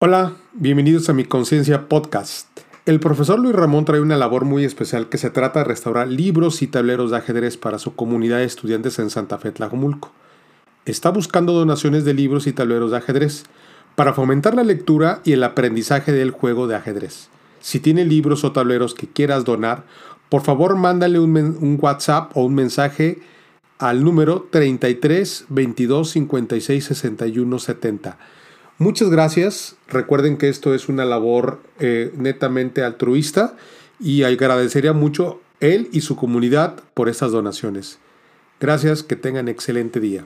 Hola, bienvenidos a mi Conciencia Podcast. El profesor Luis Ramón trae una labor muy especial que se trata de restaurar libros y tableros de ajedrez para su comunidad de estudiantes en Santa Fe, Tlajomulco. Está buscando donaciones de libros y tableros de ajedrez para fomentar la lectura y el aprendizaje del juego de ajedrez. Si tiene libros o tableros que quieras donar, por favor mándale un, un WhatsApp o un mensaje al número 33 22 56 61 70 Muchas gracias. Recuerden que esto es una labor eh, netamente altruista y agradecería mucho él y su comunidad por estas donaciones. Gracias, que tengan excelente día.